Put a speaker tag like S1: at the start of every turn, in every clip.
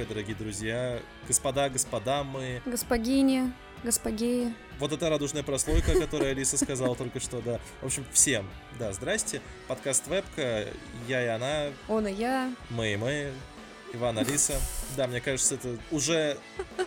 S1: привет, дорогие друзья. Господа, господа, мы...
S2: Господине, господеи.
S1: Вот эта радужная прослойка, которую Алиса сказала только что, да. В общем, всем, да, здрасте. Подкаст Вебка, я и она,
S2: Он и я.
S1: мы и мы, Иван, Алиса. Да, мне кажется, это уже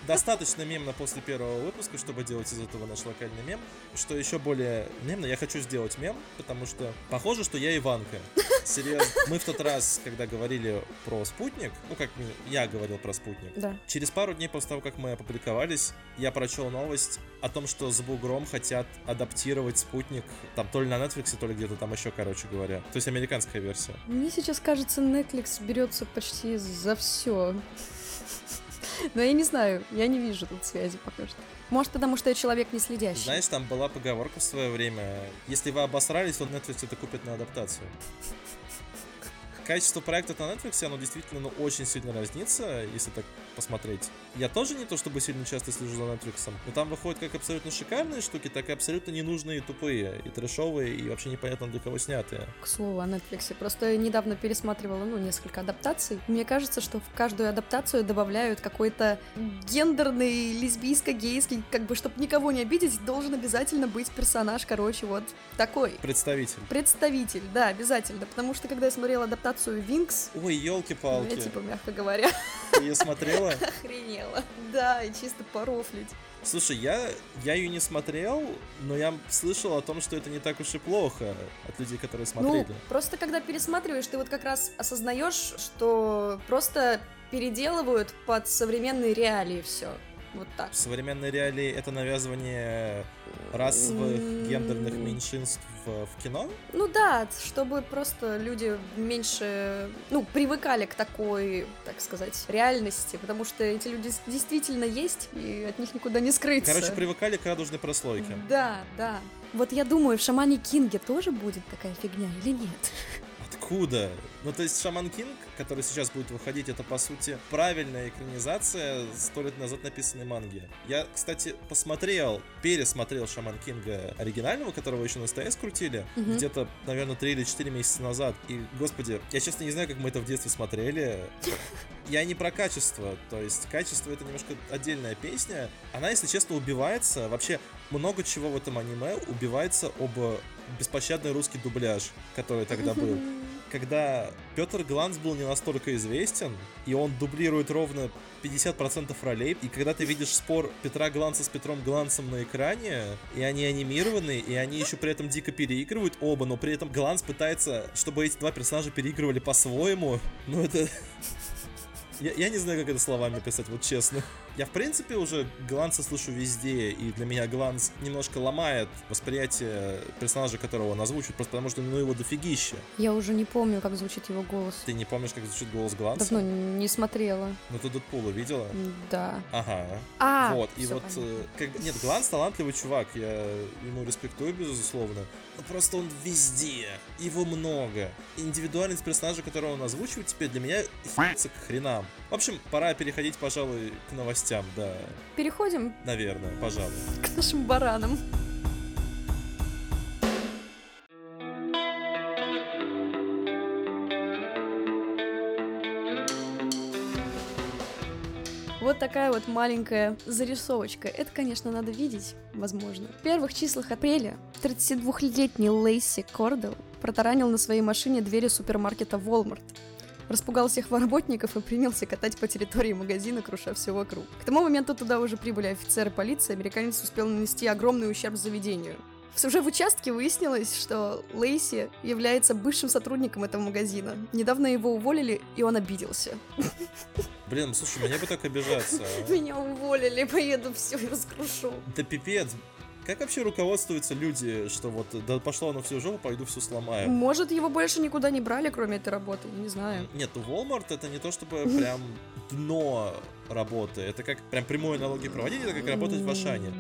S1: достаточно мемно после первого выпуска, чтобы делать из этого наш локальный мем. Что еще более мемно, я хочу сделать мем, потому что похоже, что я Иванка. Серьезно. Мы в тот раз, когда говорили про спутник, ну как я говорил про спутник,
S2: Да.
S1: Через пару дней после того, как мы опубликовались, я прочел новость о том, что с Бугром хотят адаптировать спутник, там то ли на Netflix, то ли где-то там еще, короче говоря. То есть американская версия.
S2: Мне сейчас кажется, Netflix берется почти за все. Но я не знаю, я не вижу тут связи пока что. Может, потому что я человек не следящий.
S1: Знаешь, там была поговорка в свое время. Если вы обосрались, то Netflix это купит на адаптацию. Качество проекта на Netflix, оно действительно ну, очень сильно разнится, если так посмотреть. Я тоже не то чтобы сильно часто слежу за Netflix, но там выходят как абсолютно шикарные штуки, так и абсолютно ненужные тупые, и трэшовые, и вообще непонятно для кого снятые.
S2: К слову о Netflix. Просто недавно пересматривала, ну, несколько адаптаций. Мне кажется, что в каждую адаптацию добавляют какой-то гендерный, лесбийско-гейский, как бы, чтобы никого не обидеть, должен обязательно быть персонаж, короче, вот такой.
S1: Представитель.
S2: Представитель, да, обязательно. Потому что, когда я смотрела адаптацию Винкс,
S1: Ой,
S2: ну, я,
S1: елки-палки.
S2: типа, мягко говоря,
S1: Ты ее смотрела?
S2: охренела. Да, и чисто порофлить.
S1: Слушай, я, я ее не смотрел, но я слышал о том, что это не так уж и плохо от людей, которые смотрели.
S2: Ну, просто когда пересматриваешь, ты вот как раз осознаешь, что просто переделывают под современные реалии все. Вот так.
S1: В современной реалии это навязывание расовых, гендерных меньшинств в, в кино?
S2: Ну да, чтобы просто люди меньше, ну, привыкали к такой, так сказать, реальности, потому что эти люди действительно есть, и от них никуда не скрыться.
S1: Короче, привыкали к радужной прослойке.
S2: Да, да. Вот я думаю, в Шамане Кинге тоже будет такая фигня или нет?
S1: Откуда? Ну, то есть Шаман Кинг, который сейчас будет выходить, это, по сути, правильная экранизация сто лет назад написанной манги. Я, кстати, посмотрел, пересмотрел Шаман Кинга оригинального, которого еще на СТС крутили,
S2: Мгм.
S1: где-то, наверное, 3 или 4 месяца назад. И, господи, я честно не знаю, как мы это в детстве смотрели. Я не про качество, то есть качество это немножко отдельная песня. Она, если честно, убивается. Вообще, много чего в этом аниме убивается об беспощадный русский дубляж, который тогда был когда Петр Гланц был не настолько известен, и он дублирует ровно 50% ролей, и когда ты видишь спор Петра Гланца с Петром Гланцем на экране, и они анимированы, и они еще при этом дико переигрывают оба, но при этом Гланц пытается, чтобы эти два персонажа переигрывали по-своему, ну это... Я, я не знаю, как это словами писать, вот честно. Я, в принципе, уже Гланца слышу везде, и для меня Гланц немножко ломает восприятие персонажа, которого он озвучивает, просто потому что ну его дофигища.
S2: Я уже не помню, как звучит его голос.
S1: Ты не помнишь, как звучит голос Гланца?
S2: Давно не смотрела.
S1: Ну ты Дэдпула видела?
S2: Да.
S1: Ага.
S2: А,
S1: вот, и вот,
S2: понятно.
S1: э, как бы, нет, Гланс талантливый чувак, я ему респектую, безусловно, но просто он везде, его много. Индивидуальность персонажа, которого он озвучивает, теперь для меня хится к хренам. В общем, пора переходить, пожалуй, к новостям, да,
S2: Переходим
S1: наверное, пожалуй.
S2: к нашим баранам. Вот такая вот маленькая зарисовочка. Это, конечно, надо видеть, возможно. В первых числах апреля 32-летний Лейси Кордел протаранил на своей машине двери супермаркета Walmart. Распугал всех работников и принялся катать по территории магазина, круша все вокруг. К тому моменту туда уже прибыли офицеры полиции, американец успел нанести огромный ущерб заведению. Уже в участке выяснилось, что Лейси является бывшим сотрудником этого магазина. Недавно его уволили, и он обиделся.
S1: Блин, слушай, мне бы так обижаться. а.
S2: Меня уволили, поеду все и раскрушу.
S1: Да пипец. Как вообще руководствуются люди, что вот, да пошло оно все жопу, пойду все сломаю?
S2: Может, его больше никуда не брали, кроме этой работы, не знаю.
S1: Нет, Walmart это не то чтобы прям дно работы. Это как прям прямую аналогию проводить, это как работать в Ашане.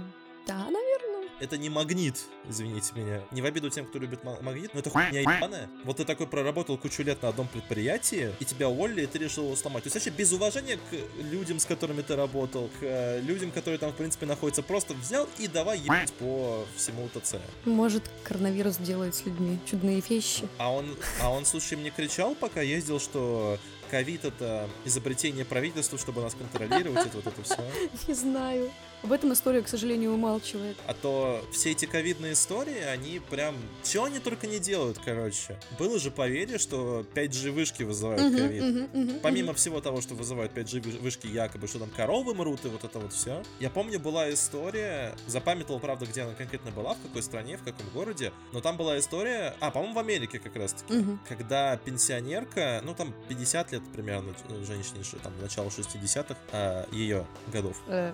S2: Да, наверное.
S1: Это не магнит, извините меня. Не в обиду тем, кто любит ма- магнит, но это хуйня ебаная. Вот ты такой проработал кучу лет на одном предприятии, и тебя уволили, и ты решил его сломать. То есть вообще без уважения к людям, с которыми ты работал, к э, людям, которые там, в принципе, находятся, просто взял и давай ебать по всему ТЦ.
S2: Может, коронавирус делает с людьми чудные вещи.
S1: А он, а он, слушай, мне кричал, пока ездил, что ковид это изобретение правительства, чтобы нас контролировать, это вот это все.
S2: Не знаю. Об этом история, к сожалению, умалчивает.
S1: А то все эти ковидные истории, они прям... Чего они только не делают, короче. Было же поверье, что 5G вышки вызывают ковид.
S2: мгм, мгм,
S1: Помимо
S2: мгм.
S1: всего того, что вызывают 5G выш- вышки якобы, что там коровы мрут и вот это вот все. Я помню, была история, запамятовал, правда, где она конкретно была, в какой стране, в каком городе, но там была история, а, по-моему, в Америке как раз-таки, когда пенсионерка, ну там 50 лет примерно женщине, что там начало 60-х, а, ее годов.
S2: Э,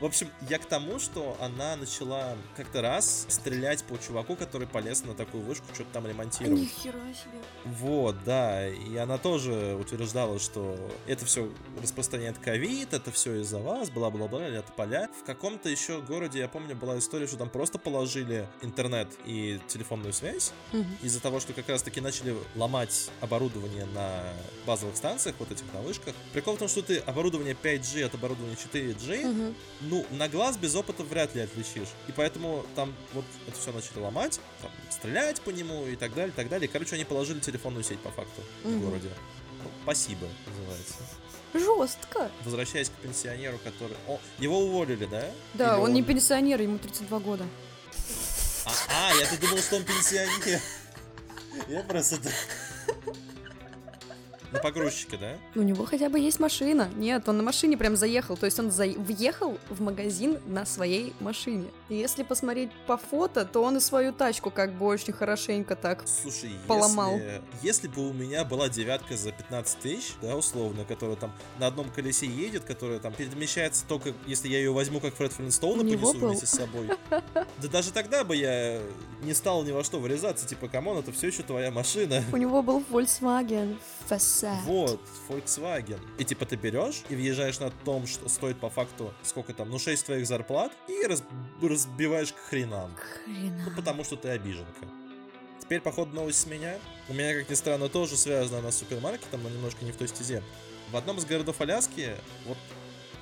S1: В общем, я к тому, что она начала как-то раз стрелять по чуваку, который полез на такую вышку, что-то там ремонтировать.
S2: Нихера себе.
S1: Вот, да, и она тоже утверждала, что это все распространяет ковид, это все из-за вас, бла-бла-бла, ля поля. В каком-то еще городе, я помню, была история, что там просто положили интернет и телефонную связь,
S2: Мгм.
S1: из-за того, что как раз-таки начали ломать оборудование на базовых станциях, вот этих на вышках. Прикол в том, что ты оборудование 5G от оборудования 4G,
S2: Мгм.
S1: Ну, на глаз без опыта вряд ли отличишь. И поэтому там вот это все начали ломать, там, стрелять по нему и так далее, и так далее. Короче, они положили телефонную сеть по факту в
S2: Мгм.
S1: городе. Ну, спасибо, называется.
S2: Жестко.
S1: Возвращаясь к пенсионеру, который... О, его уволили, да?
S2: Да,
S1: Или
S2: он не пенсионер, ему 32 года.
S1: А, а, я-то думал, что он пенсионер. Я просто... На погрузчике, да?
S2: У него хотя бы есть машина. Нет, он на машине прям заехал. То есть он за... въехал в магазин на своей машине. И если посмотреть по фото, то он и свою тачку как бы очень хорошенько так.
S1: Слушай,
S2: Поломал.
S1: Если, если бы у меня была девятка за 15 тысяч, да, условно, которая там на одном колесе едет, которая там перемещается только, если я ее возьму как Фред Флинстоуна, понесу
S2: был.
S1: вместе с собой. Да даже тогда бы я не стал ни во что врезаться, типа, come on, это все еще твоя машина.
S2: У него был Volkswagen Passat.
S1: Вот, Volkswagen. И типа ты берешь и въезжаешь на том, что стоит по факту, сколько там, ну 6 твоих зарплат, и раз- разбиваешь к хренам.
S2: Хрена.
S1: Ну, потому что ты обиженка. Теперь, походу, новость с меня. У меня, как ни странно, тоже связана она с супермаркетом, но немножко не в той стезе. В одном из городов Аляски, вот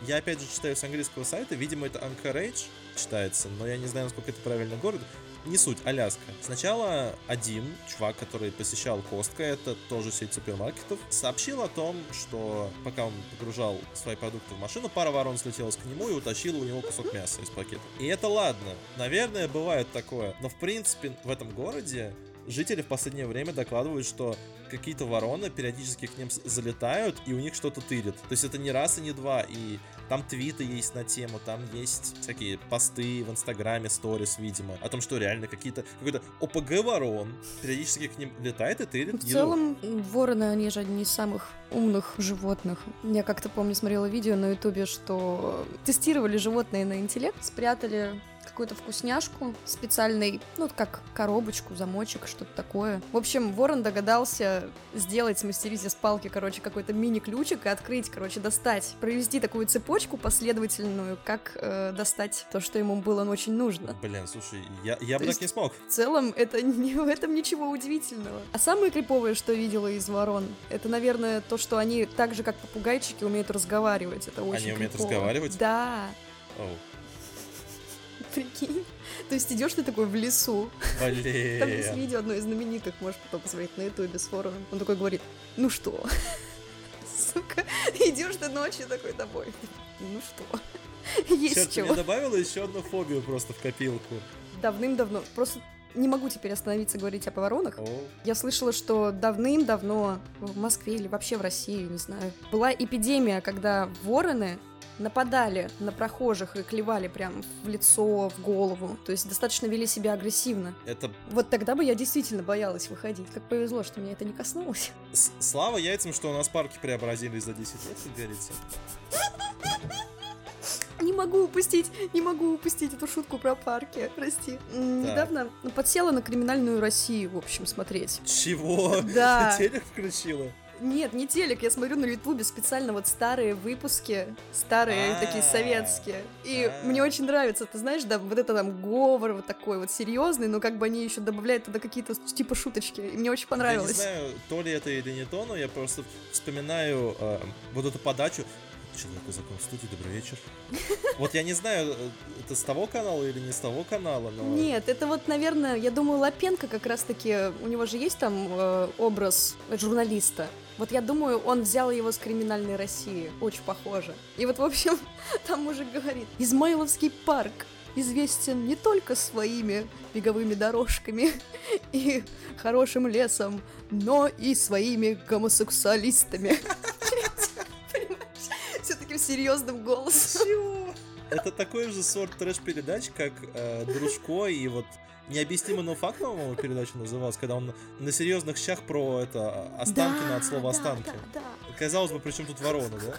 S1: я опять же читаю с английского сайта, видимо, это Anchorage читается, но я не знаю, насколько это правильный город. Не суть, Аляска. Сначала один чувак, который посещал Костка, это тоже сеть супермаркетов, сообщил о том, что пока он погружал свои продукты в машину, пара ворон слетелась к нему и утащила у него кусок мяса из пакета. И это ладно. Наверное, бывает такое. Но в принципе в этом городе жители в последнее время докладывают, что какие-то вороны периодически к ним залетают, и у них что-то тырят. То есть это не раз и не два, и там твиты есть на тему, там есть всякие посты в Инстаграме, сторис, видимо, о том, что реально какие-то, какой-то ОПГ ворон периодически к ним летает и тырит
S2: В
S1: еду.
S2: целом, вороны, они же одни из самых умных животных. Я как-то помню, смотрела видео на ютубе, что тестировали животные на интеллект, спрятали какую-то вкусняшку, специальный, ну, как коробочку, замочек, что-то такое. В общем, ворон догадался сделать, смастерить из палки, короче, какой-то мини-ключик и открыть, короче, достать, провести такую цепочку последовательную, как э, достать то, что ему было очень нужно.
S1: Блин, слушай, я, я бы
S2: То
S1: так не смог.
S2: В целом, это не в этом ничего удивительного. А самое криповое, что видела из ворон, это, наверное, то, что они так же, как попугайчики, умеют разговаривать. Это очень
S1: умеют
S2: крипово.
S1: разговаривать?
S2: Да.
S1: Оу,
S2: Прикинь. То есть идешь ты такой в лесу. Там есть
S1: блин.
S2: видео одно из знаменитых, можешь потом посмотреть на ютубе с вороном. Он такой говорит, ну что? Сука, идешь ты ночью такой домой. Ну что? Есть
S1: Черт,
S2: чего.
S1: мне добавила еще одну фобию просто в копилку.
S2: Давным-давно. Просто не могу теперь остановиться говорить о поворонах.
S1: Оу.
S2: Я слышала, что давным-давно в Москве или вообще в России, не знаю, была эпидемия, когда вороны нападали на прохожих и клевали прям в лицо, в голову. То есть достаточно вели себя агрессивно.
S1: Это
S2: Вот тогда бы я действительно боялась выходить. Как повезло, что меня это не коснулось.
S1: с- слава яйцам, что у нас парки преобразились за 10 лет, как говорится.
S2: Не могу упустить, не могу упустить эту шутку про парки, прости.
S1: Так.
S2: Недавно подсела на криминальную Россию, в общем, смотреть.
S1: Чего?
S2: Да.
S1: Телек включила?
S2: Нет, не телек, я смотрю на ютубе специально вот старые выпуски, старые
S1: А,
S2: такие советские. И
S1: а.
S2: мне очень нравится, ты знаешь, да, вот это там говор вот такой вот серьезный, но как бы они еще добавляют туда какие-то типа шуточки, и мне очень
S1: Я не
S2: понравилось.
S1: знаю, то ли это или не то, но я просто вспоминаю э, вот эту подачу. Человек и закон студии, добрый вечер. Вот я не знаю, э, это с того канала или не с того канала, но...
S2: Нет, это вот, наверное, я думаю, Лапенко как раз-таки, у него же есть там э, образ журналиста. Вот я думаю, он взял его с криминальной России. Очень похоже. И вот, в общем, там мужик говорит, Измайловский парк известен не только своими беговыми дорожками и хорошим лесом, но и своими гомосексуалистами. Все таким серьезным голосом.
S1: Чего? Это такой же сорт трэш-передач, как э, Дружко и вот необъяснимо, но факт, по-моему, передача называлась, когда он на серьезных щах про это Останкино от слова
S2: да,
S1: останки.
S2: да, да.
S1: Казалось бы, при чем тут ворона, да?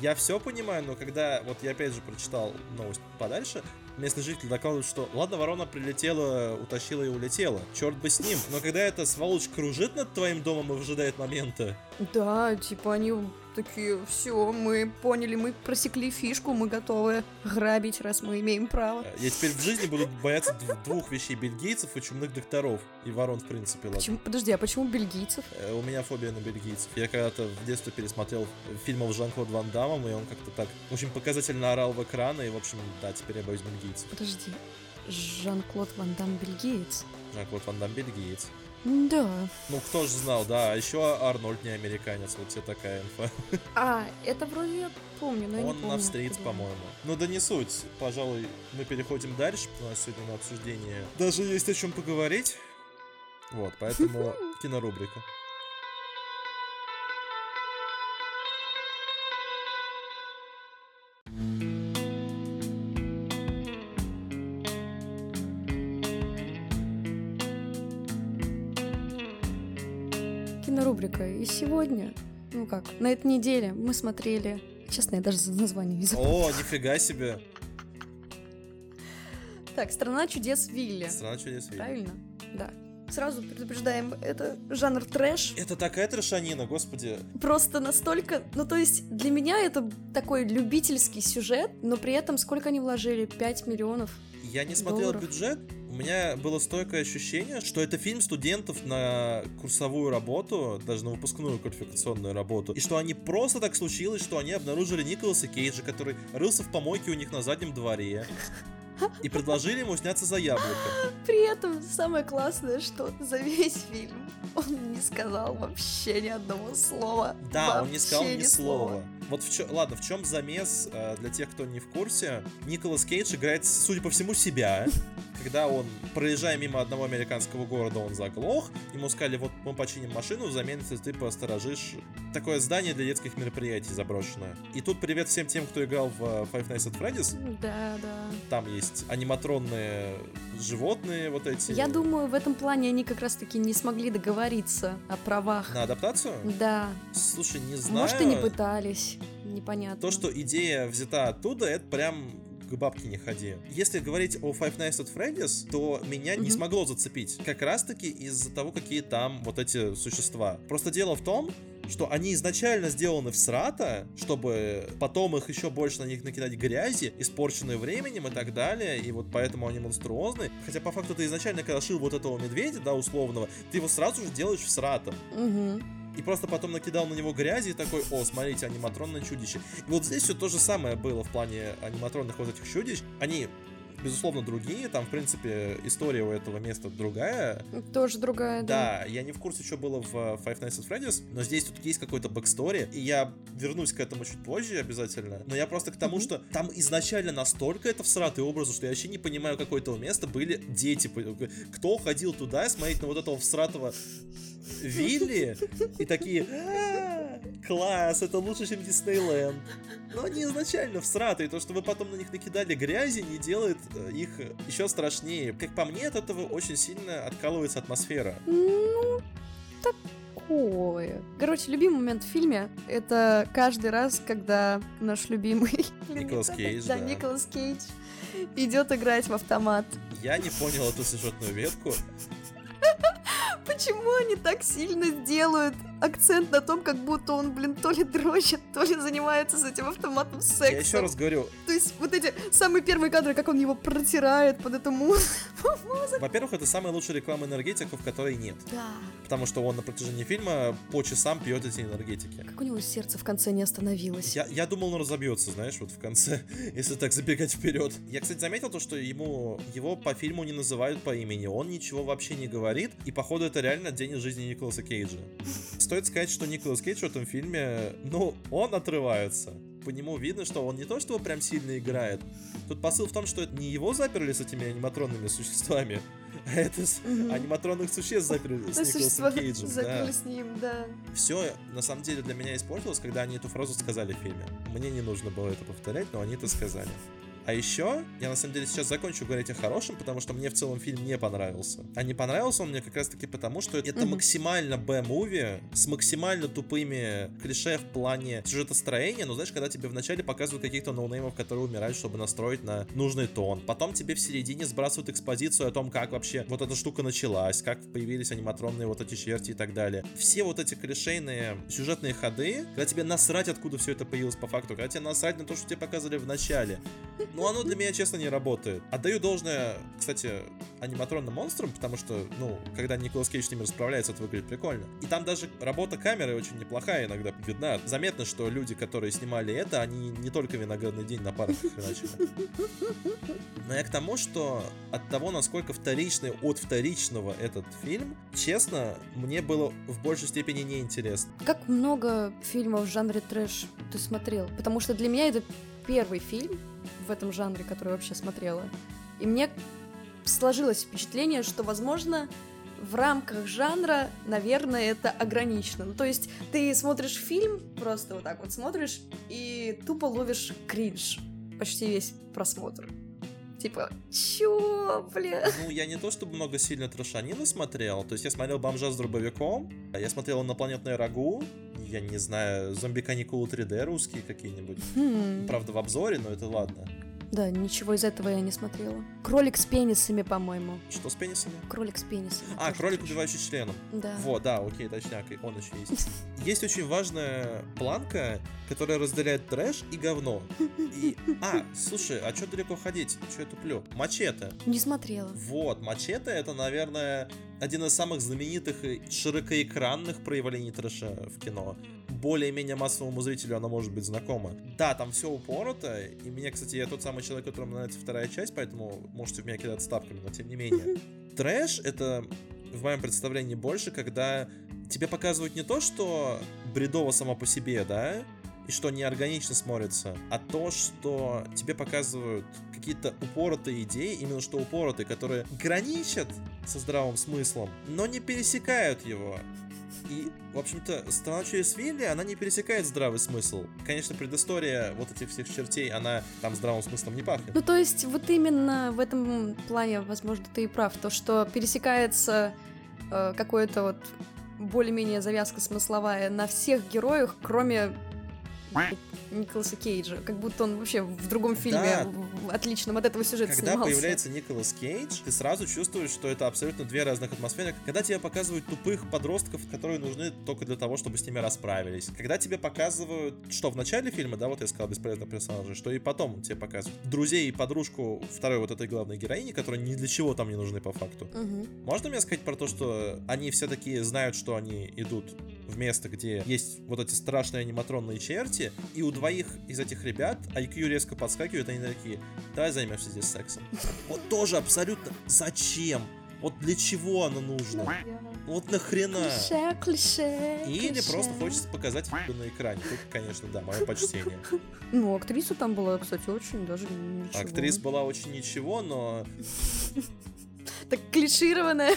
S1: Я все понимаю, но когда вот я опять же прочитал новость подальше, местный житель докладывает, что ладно, ворона прилетела, утащила и улетела. Черт бы с ним. Но когда эта сволочь кружит над твоим домом и выжидает момента,
S2: Да, типа они такие, все, мы поняли, мы просекли фишку, мы готовы грабить, раз мы имеем право.
S1: э, я теперь в жизни буду бояться дв- двух вещей бельгийцев и чумных докторов. И ворон, в принципе, ладно.
S2: Почему, подожди, а почему бельгийцев?
S1: Э, У меня фобия на бельгийцев. Я когда-то в детстве пересмотрел фильмов с Жан-Клод Ван Дамом, и он как-то так очень показательно орал в экран, и, в общем, да, теперь я боюсь бельгийцев.
S2: Подожди, Жан-Клод Ван Дам бельгиец?
S1: Жан-Клод Ван Дам бельгиец.
S2: Да.
S1: Ну, кто же знал, да. А еще Арнольд не американец, вот тебе такая инфа.
S2: А, это вроде я помню, но я не
S1: Он
S2: помню.
S1: австриец, по-моему. Ну да не суть. Пожалуй, мы переходим дальше. У нас сегодня на обсуждение даже есть о чем поговорить. Вот, поэтому кинорубрика.
S2: Кинорубрика. И сегодня, ну как, на этой неделе мы смотрели... Честно, я даже за название не забыла.
S1: О, нифига себе.
S2: Так, «Страна чудес Вилли».
S1: Страна чудес Вилли.
S2: Правильно? Да. Сразу предупреждаем, это жанр трэш.
S1: Это такая трешанина, господи.
S2: Просто настолько... Ну, то есть, для меня это такой любительский сюжет, но при этом сколько они вложили? 5 миллионов?
S1: Я не смотрел
S2: Долларов.
S1: бюджет, у меня было стойкое ощущение, что это фильм студентов на курсовую работу, даже на выпускную квалификационную работу, и что они просто так случилось, что они обнаружили Николаса Кейджа, который рылся в помойке у них на заднем дворе, и предложили ему сняться за яблоко.
S2: При этом самое классное, что за весь фильм он не сказал вообще ни одного слова.
S1: Да, он не сказал
S2: Вообще
S1: ни слова. Вот в чё- ладно, в чем замес э, для тех, кто не в курсе? Николас Кейдж играет, судя по всему, себя. Когда он, проезжая мимо одного американского города, он заглох. Ему сказали, вот мы починим машину, взамен если ты посторожишь такое здание для детских мероприятий заброшенное. И тут привет всем тем, кто играл в э, Five Nights at Freddy's.
S2: Да, да.
S1: Там есть аниматронные животные вот эти.
S2: Я думаю, в этом плане они как раз-таки не смогли договориться о правах.
S1: На адаптацию?
S2: Да.
S1: Слушай, не знаю.
S2: Может, и не пытались. Непонятно.
S1: То, что идея взята оттуда, это прям к бабке не ходи. Если говорить о Five Nights at Freddy's, то меня не
S2: Мгм.
S1: смогло зацепить. Как раз-таки из-за того, какие там вот эти существа. Просто дело в том, что они изначально сделаны в срата, чтобы потом их еще больше на них накидать грязи, испорченные временем и так далее, и вот поэтому они монструозны. Хотя по факту ты изначально, когда шил вот этого медведя, да, условного, ты его сразу же делаешь в сратом.
S2: Мгм.
S1: И просто потом накидал на него грязи и такой, о, смотрите, аниматронное чудище. И вот здесь все то же самое было в плане аниматронных вот этих чудищ. Они, безусловно, другие. Там, в принципе, история у этого места другая.
S2: Тоже другая, да.
S1: Да, я не в курсе, что было в э, Five Nights at Freddy's, но здесь тут есть какой-то backstory, и я вернусь к этому чуть позже обязательно. Но я просто к тому,
S2: Мгм.
S1: что там изначально настолько это всратый образ у, что я вообще не понимаю, какие у этого места были дети. Кто ходил туда смотреть на вот этого всратого Вилли и такие «А, класс, это лучше, чем Диснейленд. Но они изначально всратые, то, что вы потом на них накидали грязи, не делает э, их еще страшнее. Как по мне, от этого очень сильно откалывается атмосфера.
S2: Ну, такое. Короче, любимый момент в фильме — это каждый раз, когда наш любимый...
S1: Николас Кейдж,
S2: Да,
S1: да.
S2: Николас Кейдж идет играть в автомат.
S1: Я не понял эту сюжетную ветку.
S2: Почему они так сильно делают акцент на том, как будто он, блин, то ли дрочит, то ли занимается с этим автоматом сексом.
S1: Я еще раз говорю.
S2: То есть вот эти самые первые кадры, как он его протирает под эту музыку.
S1: Во-первых, это самая лучшая реклама энергетиков, которой нет.
S2: Да.
S1: Потому что он на протяжении фильма по часам пьет эти энергетики.
S2: Как у него сердце в конце не остановилось.
S1: Я, я думал, он разобьется, знаешь, вот в конце, если так забегать вперед. Я, кстати, заметил то, что ему его по фильму не называют по имени. Он ничего вообще не говорит. И, походу, это реально день из жизни Николаса Кейджа. Стоит сказать, что Николас Кейдж в этом фильме, ну, он отрывается по нему видно, что он не то, что прям сильно играет. Тут посыл в том, что это не его заперли с этими аниматронными существами, а это с аниматронных существ заперли с Николасом Кейджем.
S2: заперли
S1: Да.
S2: с ним, да.
S1: Все, на самом деле, для меня испортилось, когда они эту фразу сказали в фильме. Мне не нужно было это повторять, но они это сказали. А еще, я на самом деле сейчас закончу говорить о хорошем, потому что мне в целом фильм не понравился. А не понравился он мне как раз таки потому, что это
S2: Мгм.
S1: максимально Б-муви с максимально тупыми клише в плане сюжетостроения. Но знаешь, когда тебе вначале показывают каких-то ноунеймов, которые умирают, чтобы настроить на нужный тон. Потом тебе в середине сбрасывают экспозицию о том, как вообще вот эта штука началась, как появились аниматронные вот эти черти и так далее. Все вот эти клишейные сюжетные ходы, когда тебе насрать, откуда все это появилось по факту, когда тебе насрать на то, что тебе показывали в начале. Но оно для меня, честно, не работает. Отдаю должное, кстати, аниматронным монстрам, потому что, ну, когда Николас Кейдж с ними расправляется, это выглядит прикольно. И там даже работа камеры очень неплохая иногда видна. Заметно, что люди, которые снимали это, они не только виноградный день на парах хреначили. Но я к тому, что от того, насколько вторичный от вторичного этот фильм, честно, мне было в большей степени неинтересно.
S2: Как много фильмов в жанре трэш ты смотрел? Потому что для меня это первый фильм в этом жанре, который вообще смотрела. И мне сложилось впечатление, что, возможно, в рамках жанра, наверное, это ограничено. Ну, то есть ты смотришь фильм, просто вот так вот смотришь, и тупо ловишь кринж почти весь просмотр. Типа, чё, бля?
S1: Ну, я не то чтобы много сильно трошанины смотрел. То есть я смотрел «Бомжа с дробовиком», я смотрел «Инопланетное рагу», я не знаю, «Зомби-каникулы 3D» русские какие-нибудь.
S2: Хм,
S1: Правда, в обзоре, но это ладно.
S2: Да, ничего из этого я не смотрела. Кролик с пенисами, по-моему.
S1: Что с пенисами?
S2: Кролик с пенисами.
S1: А, кролик, убивающий членом.
S2: Да.
S1: Вот, да, окей, точняк, он еще есть. Есть очень важная планка, которая разделяет трэш и говно. И... А, слушай, а что далеко ходить? Что я туплю? Мачете.
S2: Не смотрела.
S1: Вот, Мачете это, наверное, один из самых знаменитых и широкоэкранных проявлений трэша в кино. Более-менее массовому зрителю оно может быть знакомо. Да, там все упорото, и мне, кстати, я тот самый человек, которому нравится вторая часть, поэтому можете в меня кидать ставками, но тем не менее. Трэш — это, в моем представлении, больше, когда тебе показывают не то, что бредово само по себе, да, и что неорганично смотрится, а то, что тебе показывают какие-то упоротые идеи, именно что упоротые, которые граничат со здравым смыслом, но не пересекают его. И, в общем-то, страна через Вилли, она не пересекает здравый смысл. Конечно, предыстория вот этих всех чертей, она там здравым смыслом не пахнет.
S2: Ну, то есть, вот именно в этом плане, возможно, ты и прав. То, что пересекается э, какое-то вот более-менее завязка смысловая на всех героях, кроме Николаса Кейджа. Как будто он вообще в другом фильме
S1: Да.
S2: отличном от этого сюжета
S1: Когда
S2: снимался.
S1: появляется Николас Кейдж, ты сразу чувствуешь, что это абсолютно две разных атмосферы. Когда тебе показывают тупых подростков, которые нужны только для того, чтобы с ними расправились. Когда тебе показывают, что в начале фильма, да, вот я сказал, бесполезных персонажей, что и потом тебе показывают друзей и подружку второй вот этой главной героини, которые ни для чего там не нужны по факту.
S2: Мгм.
S1: Можно мне сказать про то, что они все такие знают, что они идут в место, где есть вот эти страшные аниматронные черти, и у двоих из этих ребят IQ резко подскакивает, они такие, давай займемся здесь сексом. Вот тоже абсолютно зачем? Вот для чего оно нужно? Вот нахрена?
S2: Клише, клише,
S1: Или
S2: клише.
S1: просто хочется показать на экране. Тут, конечно, да, мое почтение.
S2: Ну, актриса там была, кстати, очень даже ничего.
S1: Актриса была очень ничего, но
S2: Так клишированная,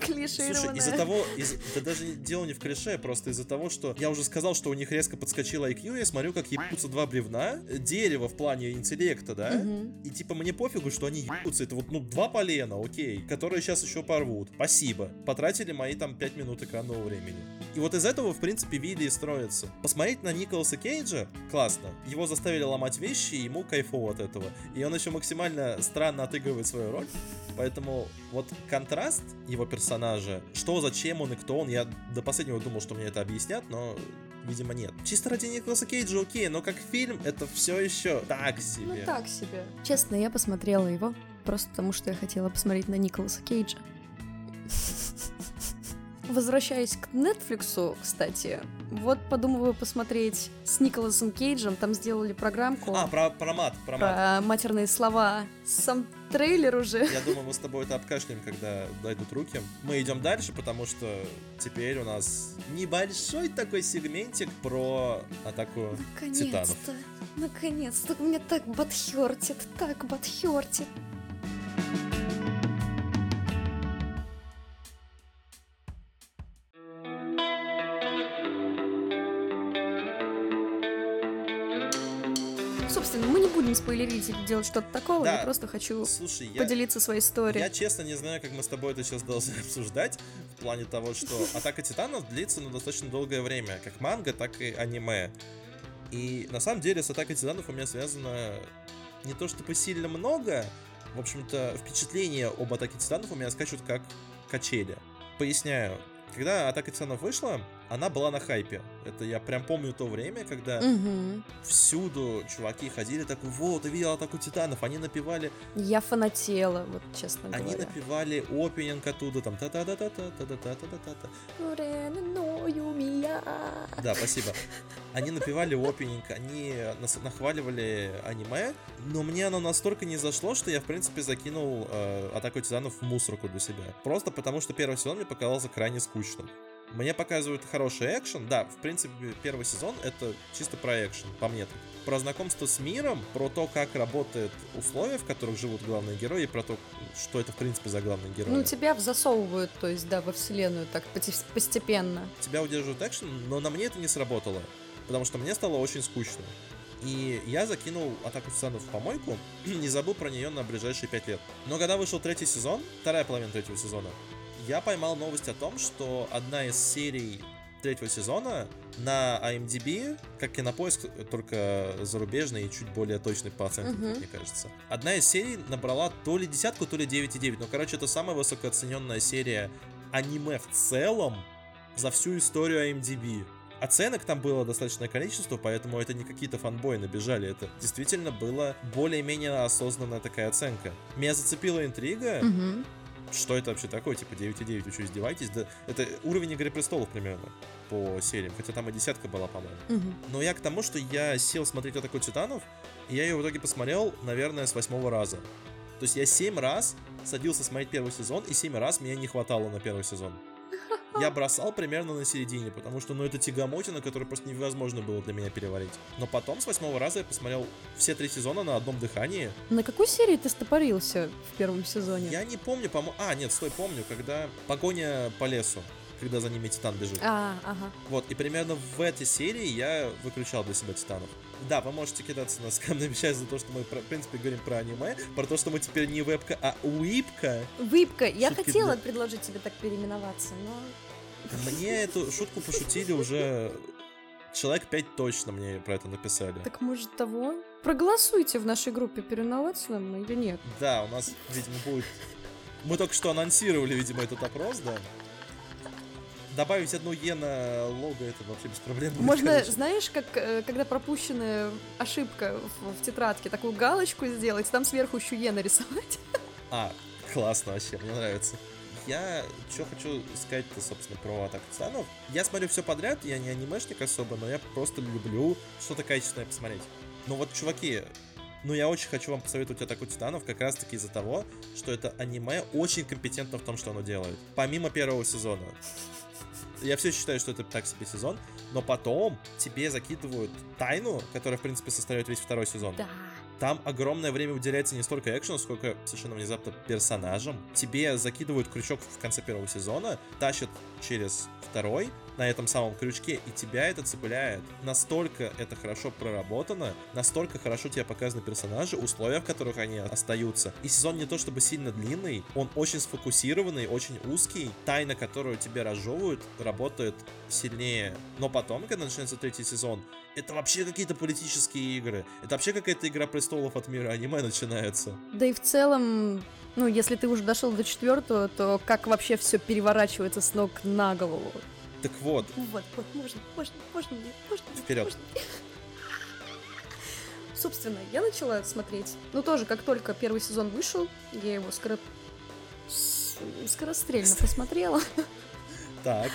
S2: клишированная.
S1: Слушай, из-за того, из- да даже дело не в клише, просто из-за того, что я уже сказал, что у них резко подскочило IQ, я смотрю, как ебутся два бревна, дерево в плане интеллекта, да,
S2: Мгм.
S1: и типа мне пофигу, что они ебутся, это вот, ну, два полена, окей, которые сейчас еще порвут. Спасибо. Потратили мои там пять минут экранного времени. И вот из этого, в принципе, Вилли и строится. Посмотреть на Николаса Кейджа классно. Его заставили ломать вещи, и ему кайфово от этого. И он еще максимально странно отыгрывает свою роль. Поэтому Вот контраст его персонажа, что, зачем он и кто он, я до последнего думал, что мне это объяснят, но видимо, нет. Чисто ради Николаса Кейджа окей, но как фильм это все еще так себе.
S2: Ну так себе. Честно, я посмотрела его просто потому, что я хотела посмотреть на Николаса Кейджа. Возвращаясь к Netflix, кстати, вот подумываю посмотреть с Николасом Кейджем, там сделали программку.
S1: А, про, про мат, про,
S2: про
S1: мат.
S2: матерные слова. Сам трейлер уже.
S1: Я думаю, мы с тобой это обкашляем, когда дойдут руки. Мы идем дальше, потому что теперь у нас небольшой такой сегментик про атаку Наконец-то. титанов.
S2: Наконец-то. Мне так батхертит, так батхертит. Спойлерить или делать что-то такого, да. я просто хочу Слушай, поделиться я, своей историей.
S1: Я честно не знаю, как мы с тобой это сейчас должны обсуждать, в плане того, что Атака Титанов длится ну, достаточно долгое время, как манга, так и аниме. И на самом деле с Атакой Титанов у меня связано не то чтобы сильно много, в общем-то, впечатления об Атаке Титанов у меня скачут как качели. Поясняю, когда Атака Титанов вышла, она была на хайпе. Это я прям помню то время, когда угу. всюду чуваки ходили такой, вот, ты видел Атаку Титанов, они напевали...
S2: Я фанатела, вот честно
S1: говоря. Они напевали опенинг оттуда, там та та та та та та та та та та та Да, спасибо. Они напевали опенинг, они нахваливали аниме, но мне оно настолько не зашло, что я, в принципе, закинул э, Атаку Титанов в мусорку для себя. Просто потому, что первый сезон мне показался крайне скучным. Мне показывают хороший экшен. Да, в принципе, первый сезон это чисто про экшен, по мне так. Про знакомство с миром, про то, как работают условия, в которых живут главные герои, и про то, что это, в принципе, за главные герои.
S2: Ну, тебя засовывают, то есть, да, во вселенную так постепенно.
S1: Тебя удерживают экшен, но на мне это не сработало, потому что мне стало очень скучно. И я закинул Атаку Титанов в помойку, не забыл про нее на ближайшие пять лет. Но когда вышел третий сезон, вторая половина третьего сезона, я поймал новость о том, что одна из серий третьего сезона на IMDb, как кинопоиск, только зарубежный и чуть более точный по оценкам, uh-huh. мне кажется. Одна из серий набрала то ли десятку, то ли 9,9. Ну, короче, это самая высокооцененная серия аниме в целом за всю историю IMDb. Оценок там было достаточное количество, поэтому это не какие-то фанбои набежали, это действительно было более-менее осознанная такая оценка. Меня зацепила интрига, uh-huh что это вообще такое, типа 9,9, вы что, издеваетесь? Да, это уровень Игры Престолов примерно по сериям, хотя там и десятка была, по-моему. Угу. Но я к тому, что я сел смотреть «Атаку Титанов», и я ее в итоге посмотрел, наверное, с восьмого раза. То есть я семь раз садился смотреть первый сезон, и семь раз меня не хватало на первый сезон я бросал примерно на середине, потому что, ну, это тягомотина, которую просто невозможно было для меня переварить. Но потом, с восьмого раза, я посмотрел все три сезона на одном дыхании.
S2: На какой серии ты стопорился в первом сезоне?
S1: Я не помню, по-моему... А, нет, стой, помню, когда погоня по лесу когда за ними Титан бежит.
S2: А, ага.
S1: Вот, и примерно в этой серии я выключал для себя Титанов. Да, вы можете кидаться на каменными часть за то, что мы, в принципе, говорим про аниме, про то, что мы теперь не вебка, а уипка.
S2: Випка. Я хотела для... предложить тебе так переименоваться, но
S1: мне эту шутку пошутили уже человек пять точно мне про это написали.
S2: Так может того? Проголосуйте в нашей группе, переименоваться нам или нет.
S1: Да, у нас, видимо, будет... Мы только что анонсировали, видимо, этот опрос, да. Добавить одну Е на лого, это вообще без проблем. Будет,
S2: Можно, конечно. знаешь, как э, когда пропущенная ошибка в, в тетрадке, такую галочку сделать, там сверху еще Е нарисовать.
S1: А, классно вообще, мне нравится я что хочу сказать-то, собственно, про Атаку Титанов. Я смотрю все подряд, я не анимешник особо, но я просто люблю что-то качественное посмотреть. Но вот, чуваки, ну я очень хочу вам посоветовать Атаку Титанов как раз таки из-за того, что это аниме очень компетентно в том, что оно делает. Помимо первого сезона. Я все считаю, что это так себе сезон, но потом тебе закидывают тайну, которая, в принципе, составляет весь второй сезон.
S2: Да.
S1: Там огромное время уделяется не столько экшену, сколько совершенно внезапно персонажам. Тебе закидывают крючок в конце первого сезона, тащат через второй, на этом самом крючке, и тебя это цепляет. Настолько это хорошо проработано, настолько хорошо тебе показаны персонажи, условия, в которых они остаются. И сезон не то чтобы сильно длинный, он очень сфокусированный, очень узкий. Тайна, которую тебе разжевывают, работает сильнее. Но потом, когда начинается третий сезон, это вообще какие-то политические игры. Это вообще какая-то игра престолов от мира аниме начинается.
S2: Да и в целом, ну, если ты уже дошел до четвертого, то как вообще все переворачивается с ног на голову.
S1: Так вот.
S2: Вот, вот, можно, можно, можно, можно.
S1: Вперед.
S2: Можно. Собственно, я начала смотреть. Ну, тоже, как только первый сезон вышел, я его скоро... скорострельно посмотрела.
S1: Так.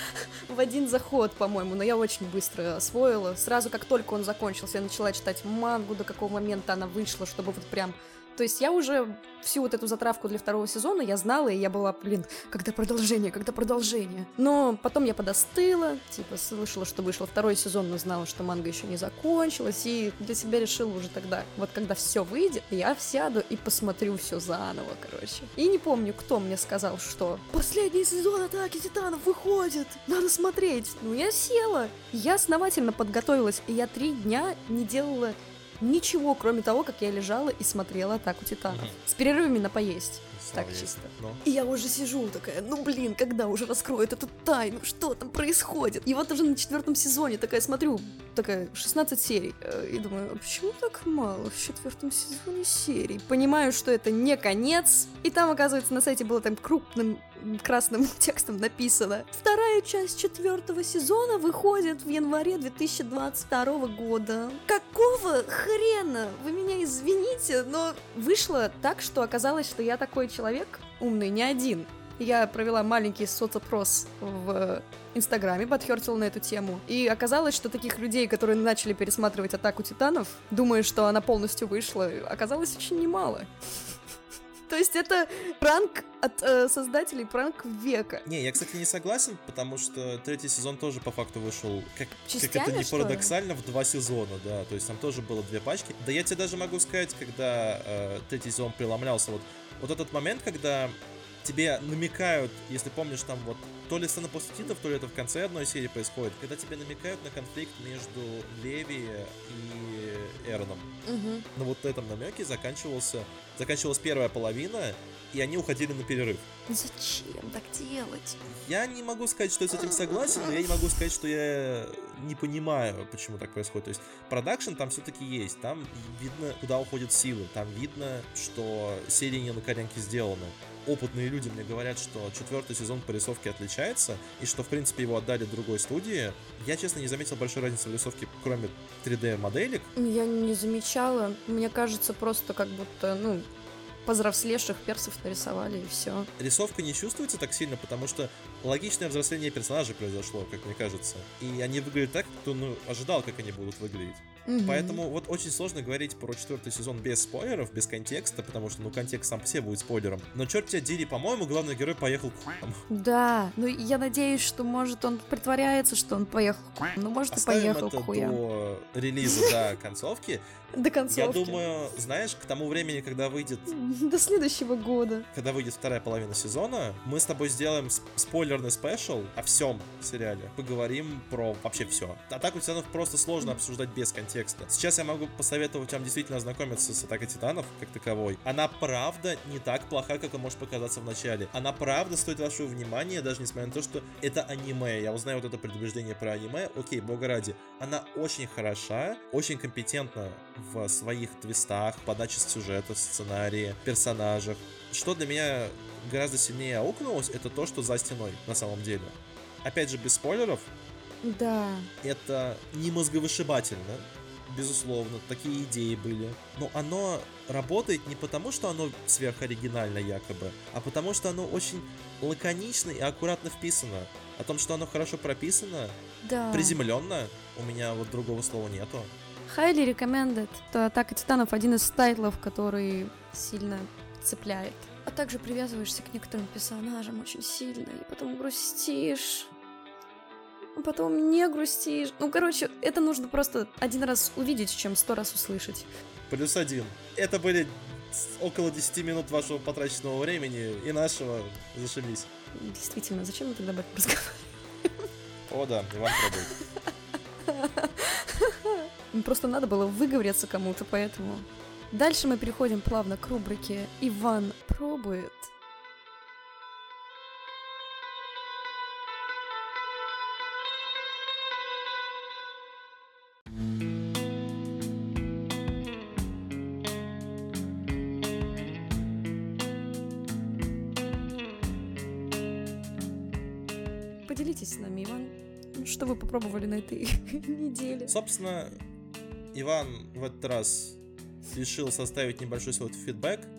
S2: В один заход, по-моему, но я очень быстро освоила. Сразу, как только он закончился, я начала читать мангу, до какого момента она вышла, чтобы вот прям то есть я уже всю вот эту затравку для второго сезона я знала, и я была, блин, когда продолжение, когда продолжение. Но потом я подостыла, типа слышала, что вышел второй сезон, но знала, что манга еще не закончилась, и для себя решила уже тогда, вот когда все выйдет, я сяду и посмотрю все заново, короче. И не помню, кто мне сказал, что последний сезон Атаки Титанов выходит, надо смотреть. Ну, я села, я основательно подготовилась, и я три дня не делала ничего, кроме того, как я лежала и смотрела «Атаку Титанов».
S1: Мгм.
S2: С перерывами на поесть.
S1: Слава
S2: Так
S1: есть.
S2: чисто.
S1: Ну.
S2: И я уже сижу такая, ну блин, когда уже раскроют эту тайну, что там происходит? И вот уже на четвертом сезоне такая смотрю, такая 16 серий, э, и думаю, а почему так мало в четвертом сезоне серий? Понимаю, что это не конец, и там, оказывается, на сайте было там крупным красным текстом написано. Вторая часть четвертого сезона выходит в январе 2022 года. Какого хрена? Вы меня извините, но вышло так, что оказалось, что я такой человек умный, не один. Я провела маленький соцопрос в Инстаграме, подхертила на эту тему. И оказалось, что таких людей, которые начали пересматривать «Атаку Титанов», думая, что она полностью вышла, оказалось очень немало. То есть это пранк от э, создателей, пранк века.
S1: Не, я, кстати, не согласен, потому что третий сезон тоже по факту вышел, как, как
S2: Частями,
S1: это не
S2: что ли?
S1: парадоксально, в два сезона, да, то есть там тоже было две пачки. Да я тебе даже могу сказать, когда э, третий сезон преломлялся, вот, вот этот момент, когда тебе намекают, если помнишь, там вот то ли сцена после титров, то ли это в конце одной серии происходит, когда тебе намекают на конфликт между Леви и Эроном.
S2: Мгм.
S1: На вот этом намеке заканчивался, заканчивалась первая половина, и они уходили на перерыв.
S2: Ну Зачем так делать?
S1: Я не могу сказать, что я с этим согласен, но я не могу сказать, что я не понимаю, почему так происходит. То есть продакшн там все-таки есть, там видно, куда уходят силы, там видно, что серии не на коленке сделаны. Опытные люди мне говорят, что четвертый сезон по рисовке отличается, и что, в принципе, его отдали другой студии. Я, честно, не заметил большой разницы в рисовке, кроме 3D-моделек.
S2: Я не замечала. Мне кажется, просто как будто, ну, повзрослевших персов нарисовали и все.
S1: Рисовка не чувствуется так сильно, потому что логичное взросление персонажей произошло, как мне кажется. И они выглядят так, кто ну, ожидал, как они будут выглядеть. Поэтому вот очень сложно говорить про четвертый сезон без спойлеров, без контекста, потому что, ну, контекст сам по себе будет спойлером. Но черт тебя дери, по-моему, главный герой поехал к хуям.
S2: Да, ну я надеюсь, что может он притворяется, что он поехал к хуям. Ну может и
S1: Оставим
S2: поехал
S1: это
S2: к хуям.
S1: до релиза, да, концовки.
S2: До концовки.
S1: Я думаю, знаешь, к тому времени, когда выйдет
S2: До следующего года.
S1: когда выйдет вторая половина сезона, мы с тобой сделаем сп- спойлерный спешл о всем сериале. Поговорим про вообще все. Атаку титанов просто сложно обсуждать без контекста. Сейчас я могу посоветовать вам действительно ознакомиться с Атакой титанов как таковой. Она правда не так плоха, как она может показаться в начале. Она правда стоит вашего внимания, даже несмотря на то, что это аниме. Я узнаю вот это предубеждение про аниме. Окей, бога ради. Она очень хороша, очень компетентна в своих твистах, подаче сюжета, сценарии, персонажах. Что для меня гораздо сильнее аукнулось, это то, что за стеной на самом деле. Опять же, без спойлеров,
S2: Да.
S1: это не мозговышибательно, безусловно, такие идеи были. Но оно работает не потому, что оно сверхоригинально якобы, а потому что оно очень лаконично и аккуратно вписано. О том, что оно хорошо прописано,
S2: Да.
S1: приземленно, у меня вот другого слова нету.
S2: Highly recommended. То Атака Титанов один из тайтлов, который сильно цепляет. А также привязываешься к некоторым персонажам очень сильно, и потом грустишь. А потом не грустишь. Ну, короче, это нужно просто один раз увидеть, чем сто раз услышать.
S1: Плюс один. Это были около 10 минут вашего потраченного времени и нашего. Зашибись.
S2: Действительно, зачем мы тогда об этом разговариваем?
S1: О, да, Иван пробует.
S2: Просто надо было выговориться кому-то, поэтому... Дальше мы переходим плавно к рубрике «Иван пробует». Поделитесь с нами, Иван, что вы попробовали на этой неделе.
S1: Собственно, Иван в этот раз решил составить небольшой свой фидбэк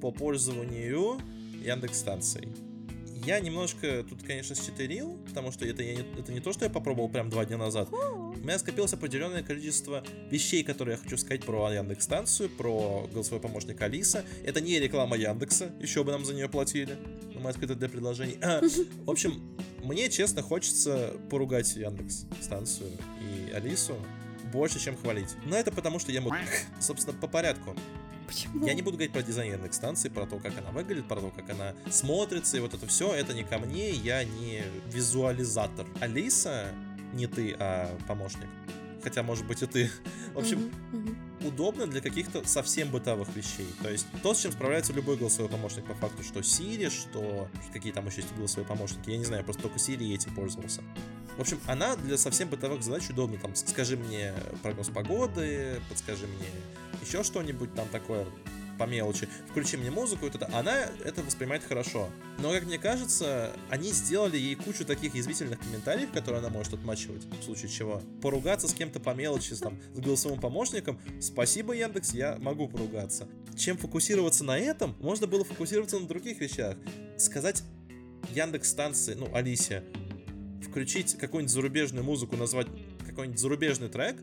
S1: по пользованию Яндекс станцией. Я немножко тут, конечно, считерил, потому что это, я не, это не то, что я попробовал прям два дня назад. У меня скопилось определенное количество вещей, которые я хочу сказать про Яндекс станцию, про голосовой помощник Алиса. Это не реклама Яндекса, еще бы нам за нее платили. Но мы открыты для предложений. А, в общем, мне честно хочется поругать Яндекс станцию и Алису больше, чем хвалить. Но это потому, что я мудак. Собственно, по порядку.
S2: Почему?
S1: Я не буду говорить про дизайн Яндекс станции, про то, как она выглядит, про то, как она смотрится, и вот это все, это не ко мне, я не визуализатор. Алиса, не ты, а помощник. Хотя, может быть, и ты. В общем,
S2: Мгм, мгм.
S1: удобно для каких-то совсем бытовых вещей. То есть то, с чем справляется любой голосовой помощник по факту, что Siri, что какие там еще есть голосовые помощники, я не знаю, просто только Siri этим пользовался. В общем, она для совсем бытовых задач удобна. Там, скажи мне прогноз погоды, подскажи мне еще что-нибудь там такое по мелочи, включи мне музыку, вот это, она это воспринимает хорошо. Но, как мне кажется, они сделали ей кучу таких язвительных комментариев, которые она может отмачивать, в случае чего. Поругаться с кем-то по мелочи, с, там, с голосовым помощником, спасибо, Яндекс, я могу поругаться. Чем фокусироваться на этом, можно было фокусироваться на других вещах. Сказать Яндекс станции, ну, Алисе, включить какую-нибудь зарубежную музыку, назвать какой-нибудь зарубежный трек,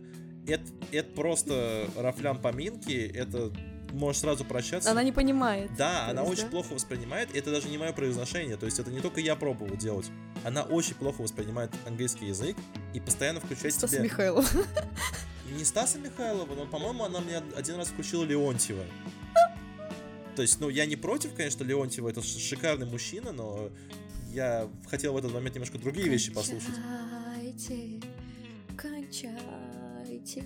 S1: это, это просто рафлям поминки, это можешь сразу прощаться.
S2: Она не понимает.
S1: Да, она
S2: есть,
S1: очень
S2: да?
S1: плохо воспринимает, и это даже не мое произношение, то есть это не только я пробовал делать. Она очень плохо воспринимает английский язык и постоянно включает
S2: Стас
S1: тебе...
S2: Михайлов.
S1: Не Стаса Михайлова, но, по-моему, она мне один раз включила Леонтьева. То есть, ну, я не против, конечно, Леонтьева, это шикарный мужчина, но я хотел в этот момент немножко другие вещи послушать.
S2: Кончайте, кончайте.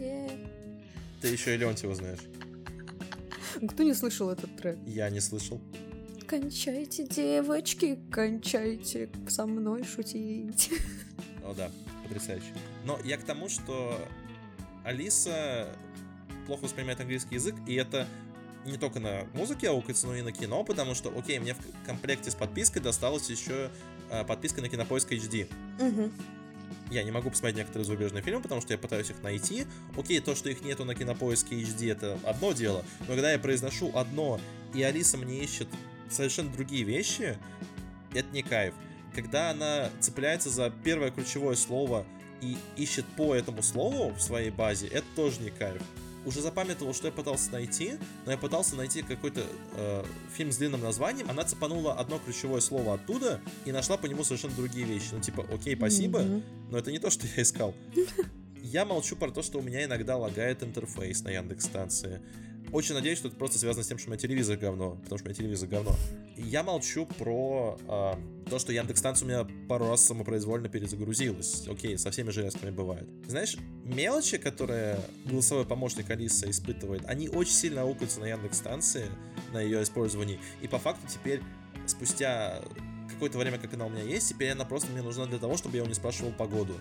S1: Ты еще и Леонтьева знаешь.
S2: Кто не слышал этот трек?
S1: Я не слышал.
S2: Кончайте, девочки, кончайте со мной шутить.
S1: О, да, потрясающе. Но я к тому, что Алиса плохо воспринимает английский язык, и это не только на музыке аукается, но и на кино, потому что, окей, мне в комплекте с подпиской досталась еще э, подписка на Кинопоиск HD.
S2: Мгм.
S1: Я не могу посмотреть некоторые зарубежные фильмы, потому что я пытаюсь их найти. Окей, то, что их нету на Кинопоиске HD, это одно дело, но когда я произношу одно, и Алиса мне ищет совершенно другие вещи, это не кайф. Когда она цепляется за первое ключевое слово и ищет по этому слову в своей базе, это тоже не кайф. Уже запамятовал, что я пытался найти, но я пытался найти какой-то э, фильм с длинным названием. Она цепанула одно ключевое слово оттуда и нашла по нему совершенно другие вещи. Ну, типа, окей, спасибо, но это не то, что я искал. Я молчу про то, что у меня иногда лагает интерфейс на Яндекс станции. Очень надеюсь, что это просто связано с тем, что у меня телевизор говно, потому что у меня телевизор говно. Я молчу про а, то, что Яндекс станция у меня пару раз самопроизвольно перезагрузилась. Окей, со всеми железками бывает. Знаешь, мелочи, которые голосовой помощник Алиса испытывает, они очень сильно аукаются на Яндекс станции, на ее использовании. И по факту теперь, спустя какое-то время, как она у меня есть, теперь она просто мне нужна для того, чтобы я у нее спрашивал погоду.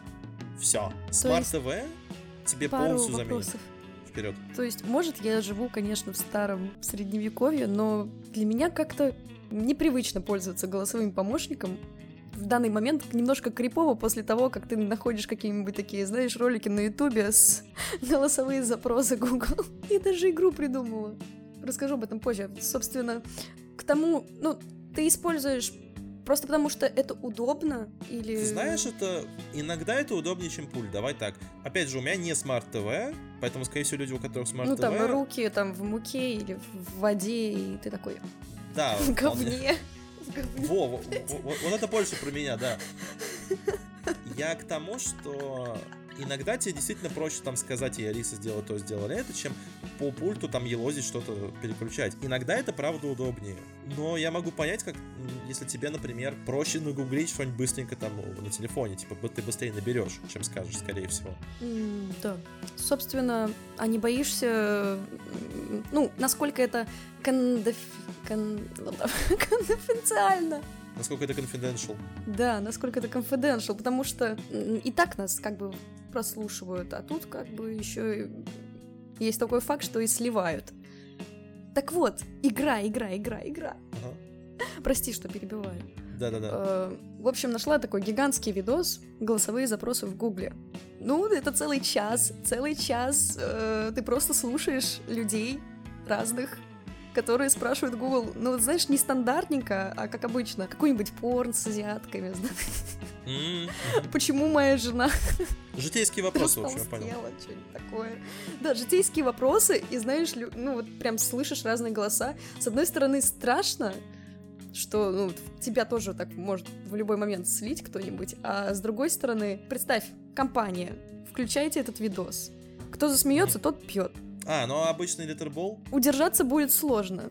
S1: Все. Смарт ТВ тебе полностью заменит. Вперед.
S2: То есть, может, я живу, конечно, в старом средневековье, но для меня как-то непривычно пользоваться голосовым помощником. В данный момент немножко крипово после того, как ты находишь какие-нибудь такие, знаешь, ролики на ютубе с голосовые запросы Google. Я даже игру придумала. Расскажу об этом позже. Собственно, к тому, ну, ты используешь просто потому, что это удобно или...
S1: Ты знаешь, это иногда это удобнее, чем пульт. Давай так. Опять же, у меня не smart TV, поэтому, скорее всего, люди, у которых smart
S2: Ну, там руки там в муке или в воде, и ты такой
S1: Да,
S2: в говне. В говне.
S1: Во, во, во, во- вот это больше про меня, да. Я к тому, что иногда тебе действительно проще там сказать, ей, Алиса, сделай то, сделай это, чем по пульту там елозить что-то переключать. Иногда это правда удобнее. Но я могу понять, как если тебе, например, проще нагуглить что-нибудь быстренько там на телефоне, типа ты быстрее наберешь, чем скажешь, скорее всего.
S2: Mm, да. Собственно, а не боишься, ну, насколько это кондоф... кон... конфиденциально?
S1: Насколько это confidential.
S2: Да, насколько это confidential, потому что и так нас как бы прослушивают, а тут как бы еще есть такой факт, что и сливают. Так вот, игра, игра, игра, игра. Ага. Прости, что перебиваю.
S1: Да-да-да.
S2: Э, в общем, нашла такой гигантский видос голосовые запросы в Гугле. Ну, это целый час, целый час э, ты просто слушаешь людей разных, которые спрашивают Google, ну, знаешь, не стандартненько, а как обычно, какой-нибудь порн с азиатками. Почему моя жена...
S1: Житейские вопросы, в общем, понял.
S2: что-нибудь такое. Да, житейские вопросы, и знаешь, ну вот прям слышишь разные голоса. С одной стороны, страшно, что ну, тебя тоже так может в любой момент слить кто-нибудь, а с другой стороны, представь, компания, включайте этот видос. Кто засмеется, тот пьет.
S1: А, ну а обычный литрбол?
S2: Удержаться будет сложно.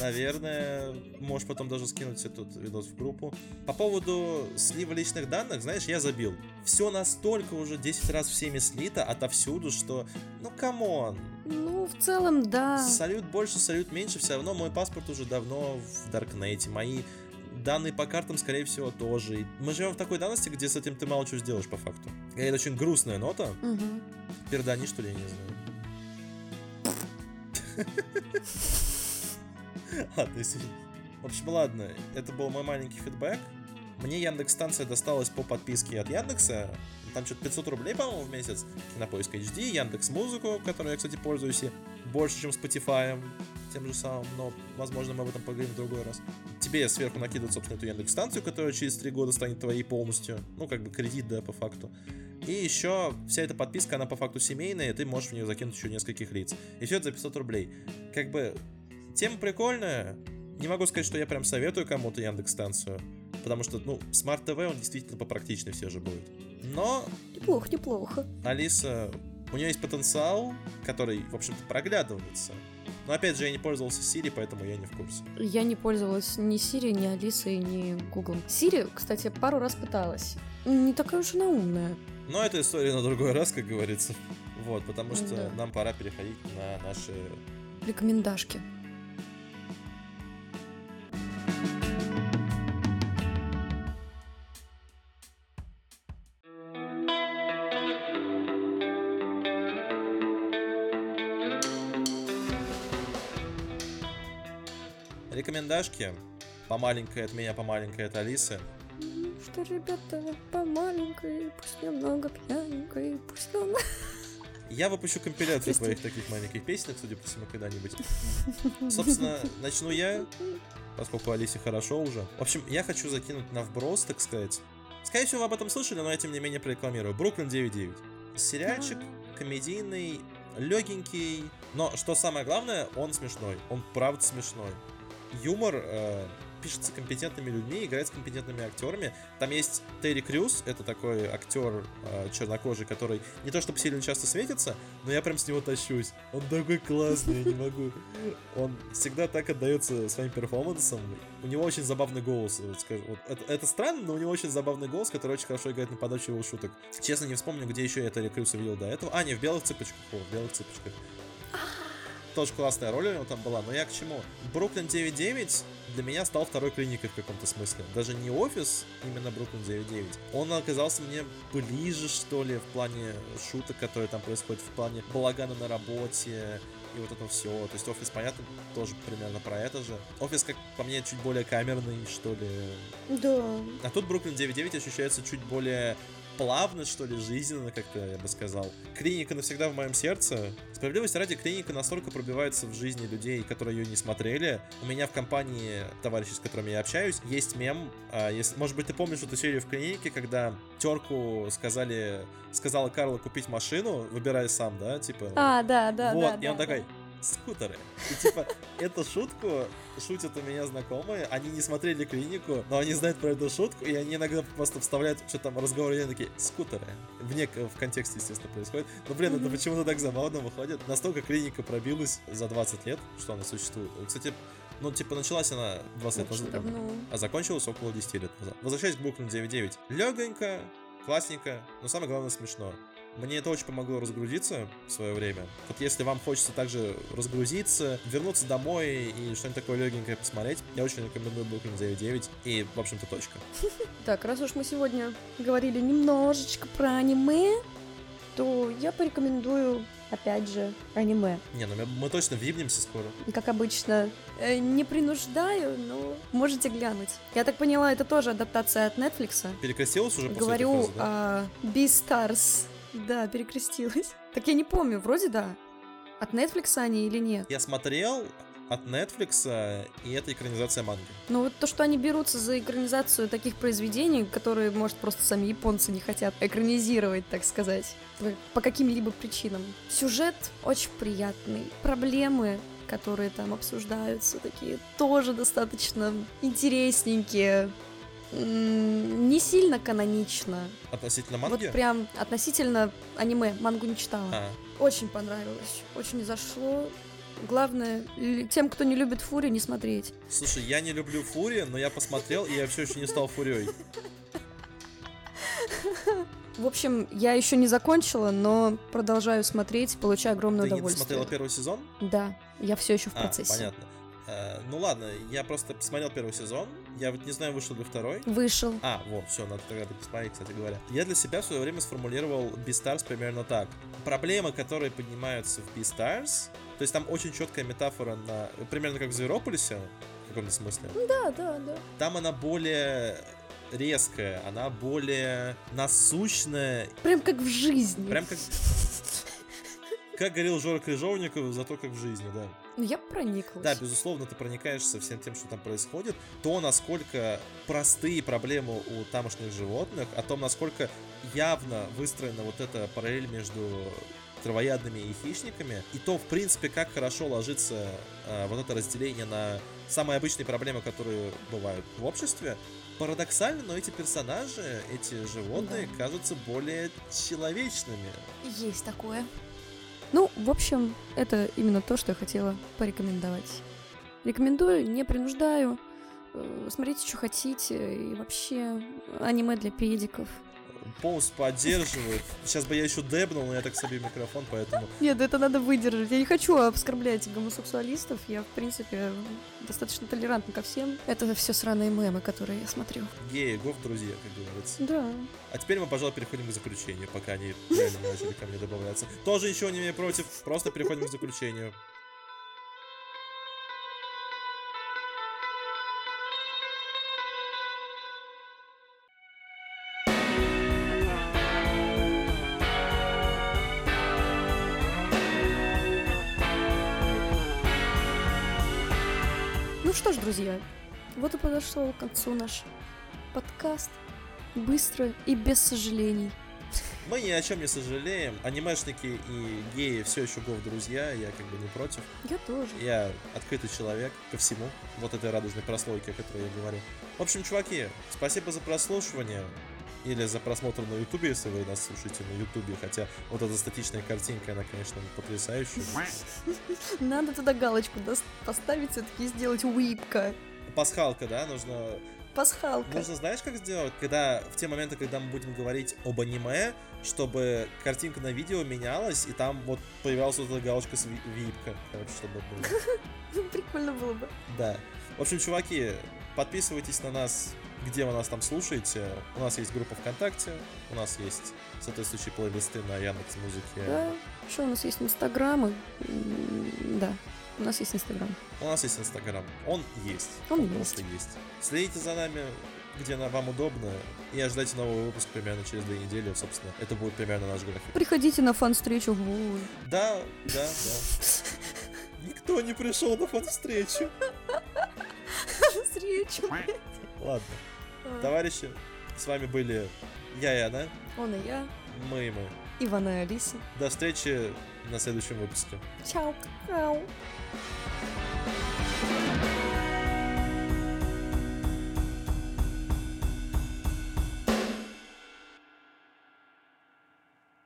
S1: Наверное, можешь потом даже скинуть этот видос в группу. По поводу слива личных данных, знаешь, я забил. Все настолько уже 10 раз всеми слито отовсюду, что, ну, come on.
S2: Ну, в целом, да.
S1: Салют больше, салют меньше, все равно мой паспорт уже давно в Даркнете. Мои данные по картам, скорее всего, тоже. мы живем в такой данности, где с этим ты мало чего сделаешь по факту. И это очень грустная нота.
S2: Угу.
S1: Пердани, что ли, я не знаю. Ладно, В общем, ладно, это был мой маленький фидбэк. Мне Яндекс станция досталась по подписке от Яндекса. Там что-то 500 рублей, по-моему, в месяц. Кинопоиск HD, Яндекс Музыку, которой я, кстати, пользуюсь и больше, чем Spotify, тем же самым, но, возможно, мы об этом поговорим в другой раз. Тебе сверху накидывают, собственно, эту Яндекс станцию, которая через 3 года станет твоей полностью. Ну, как бы кредит, да, по факту. И еще вся эта подписка, она по факту семейная, и ты можешь в нее закинуть еще нескольких лиц. И все это за 500 рублей. Как бы, тема прикольная. Не могу сказать, что я прям советую кому-то Яндекс станцию. Потому что, ну, Smart TV, он действительно попрактичнее все же будет. Но...
S2: Неплохо, неплохо.
S1: Алиса, у нее есть потенциал, который, в общем-то, проглядывается. Но опять же, я не пользовался Siri, поэтому я не в курсе.
S2: Я не пользовалась ни Siri, ни Алисой, ни Google. Siri, кстати, пару раз пыталась. Не такая уж она умная.
S1: Но это история на другой раз, как говорится. Вот, потому что да. нам пора переходить на наши...
S2: Рекомендашки.
S1: Рекомендашки. По маленькой от меня, по маленькой от Алисы
S2: что, ребята, по маленькой, пусть немного пьяненькой, пусть немного...
S1: Я выпущу компиляцию твоих таких маленьких песен, судя по всему, когда-нибудь. Собственно, начну я, поскольку Алисе хорошо уже. В общем, я хочу закинуть на вброс, так сказать. Скорее всего, вы об этом слышали, но я тем не менее прорекламирую. Бруклин 9.9. Сериальчик комедийный, легенький, но что самое главное, он смешной. Он правда смешной. Юмор э, пишется компетентными людьми, играет с компетентными актерами. Там есть Терри Крюс, это такой актер э, чернокожий, который не то чтобы сильно часто светится, но я прям с него тащусь. Он такой классный, я не могу. Он всегда так отдается своим перформансам. У него очень забавный голос. Вот, вот, это, это странно, но у него очень забавный голос, который очень хорошо играет на подачу его шуток. Честно, не вспомню, где еще я Терри Крюса видел до этого. А, не, в белых цыпочках. О, в белых цыпочках тоже классная роль у него там была, но я к чему? Бруклин 9.9 для меня стал второй клиникой в каком-то смысле. Даже не офис, именно Бруклин 9.9. Он оказался мне ближе, что ли, в плане шуток, которые там происходят, в плане балагана на работе, и вот это все. То есть офис, понятно, тоже примерно про это же. Офис, как по мне, чуть более камерный, что ли.
S2: Да.
S1: А тут Бруклин 9.9 ощущается чуть более плавно, что ли, жизненно как-то, я бы сказал. Клиника навсегда в моем сердце. Справедливости ради, клиника настолько пробивается в жизни людей, которые ее не смотрели. У меня в компании товарищей, с которыми я общаюсь, есть мем. А, если, может быть, ты помнишь эту серию в клинике, когда терку сказали, сказала Карла купить машину, выбирай сам, да, типа.
S2: А, да, да,
S1: вот,
S2: да.
S1: и он
S2: да,
S1: такой, скутеры. И типа, эту шутку шутят у меня знакомые, они не смотрели клинику, но они знают про эту шутку, и они иногда просто вставляют, что там разговор, и такие, скутеры. Вне, в контексте, естественно, происходит. Но, блин, это почему-то так забавно выходит. Настолько клиника пробилась за 20 лет, что она существует. Кстати, ну, типа, началась она 20 лет назад, а закончилась около 10 лет назад. Возвращаясь к Бруклин 9.9. Легонько, классненько, но самое главное смешно. Мне это очень помогло разгрузиться в свое время. Вот если вам хочется также разгрузиться, вернуться домой и что-нибудь такое легенькое посмотреть, я очень рекомендую Brooklyn 9.9 и, в общем-то, точка.
S2: Так, раз уж мы сегодня говорили немножечко про аниме, то я порекомендую, опять же, аниме.
S1: Не, ну мы, мы точно вибнемся скоро.
S2: Как обычно, э, не принуждаю, но можете глянуть. Я так поняла, это тоже адаптация от Netflix.
S1: Перекрестилась уже после
S2: Говорю
S1: этой фразы, да?
S2: о Beastars. Да, перекрестилась. Так я не помню, вроде да. От Netflix они или нет?
S1: Я смотрел от Netflix, и это экранизация манги.
S2: Ну вот то, что они берутся за экранизацию таких произведений, которые, может, просто сами японцы не хотят экранизировать, так сказать, по- по каким-либо причинам. Сюжет очень приятный. Проблемы, которые там обсуждаются, такие тоже достаточно интересненькие. Не сильно канонично.
S1: Относительно манги?
S2: Вот прям относительно аниме, мангу не читала.
S1: А,
S2: Очень понравилось, очень зашло. Главное, тем, кто не любит Фури, не смотреть.
S1: слушай, я не люблю Фури, но я посмотрел, и я все еще не стал Фурией.
S2: В общем, я еще не закончила, но продолжаю смотреть, получаю огромное
S1: Ты
S2: удовольствие.
S1: смотрела первый сезон?
S2: Да, я все еще в
S1: А,
S2: процессе.
S1: понятно. Э, ну ладно, я просто посмотрел первый сезон. Я вот не знаю, вышел ли второй.
S2: Вышел.
S1: А, вот, все, надо тогда посмотреть, кстати говоря. Я для себя в свое время сформулировал Beastars примерно так. Проблемы, которые поднимаются в Beastars, то есть там очень четкая метафора на... Примерно как в Зверополисе, в каком-то смысле.
S2: Да, да, да.
S1: Там она более резкая, она более насущная,
S2: Прям как в жизни.
S1: прям как... Как говорил Жора Крыжовников, зато как в жизни, да.
S2: Ну, я прониклась.
S1: Да, безусловно, ты проникаешься всем тем, что там происходит, то, насколько простые проблемы у тамошних животных, о том, насколько явно выстроена вот эта параллель между травоядными и хищниками, и то, в принципе, как хорошо ложится э, вот это разделение на самые обычные проблемы, которые бывают в обществе. Парадоксально, но эти персонажи, эти животные
S2: Да.
S1: кажутся более человечными.
S2: Есть такое. Ну, в общем, это именно то, что я хотела порекомендовать. Рекомендую, не принуждаю. Э, Смотрите, что хотите. И вообще, аниме для педиков.
S1: Полностью поддерживает. Сейчас бы я еще дебнул, но я так себе микрофон, поэтому
S2: Нет, это надо выдержать. Я не хочу оскорблять гомосексуалистов. Я, в принципе, достаточно толерантна ко всем. Это все сраные мемы, которые я смотрю.
S1: геи, гов, друзья, как говорится.
S2: Да.
S1: А теперь мы, пожалуй, переходим к заключению, пока они начали ко мне добавляться. Тоже ничего не имею против, просто переходим к заключению.
S2: Друзья, вот и подошел к концу наш подкаст. Быстро и без сожалений.
S1: Мы ни о чем не сожалеем. Анимешники и геи все еще гов, друзья, я как бы не против.
S2: Я тоже.
S1: Я открытый человек ко всему. Вот этой радужной прослойке, о которой я говорю. В общем, чуваки, спасибо за прослушивание. Или за просмотр на ютубе, если вы нас слушаете на ютубе. Хотя вот эта статичная картинка, она, конечно, потрясающая.
S2: Надо туда галочку поставить, все-таки сделать уипка.
S1: Пасхалка, да, нужно
S2: Пасхалка.
S1: Нужно знаешь, как сделать? Когда в те моменты, когда мы будем говорить об аниме, чтобы картинка на видео менялась, и там вот появлялась вот эта галочка с ви- випка, короче, чтобы было.
S2: Прикольно было бы.
S1: Да. В общем, чуваки, подписывайтесь на нас, где вы нас там слушаете. У нас есть группа ВКонтакте, у нас есть соответствующие плейлисты на Яндекс Музыке.
S2: Да. Что у нас есть инстаграмы? Да, у нас есть инстаграм.
S1: У нас есть Инстаграм. Он есть.
S2: Он есть.
S1: просто есть. Следите за нами, где на- вам удобно, и ожидайте новый выпуск примерно через две недели. Собственно, это будет примерно наш график.
S2: Приходите на фан-встречу.
S1: Да, да, да. Никто не пришел на фан-встречу.
S2: Встречу.
S1: Ладно, Товарищи, с вами были я и она.
S2: Он и я.
S1: Мы и мы.
S2: Иван и Алиса.
S1: До встречи на следующем выпуске.
S2: Чао. Чао.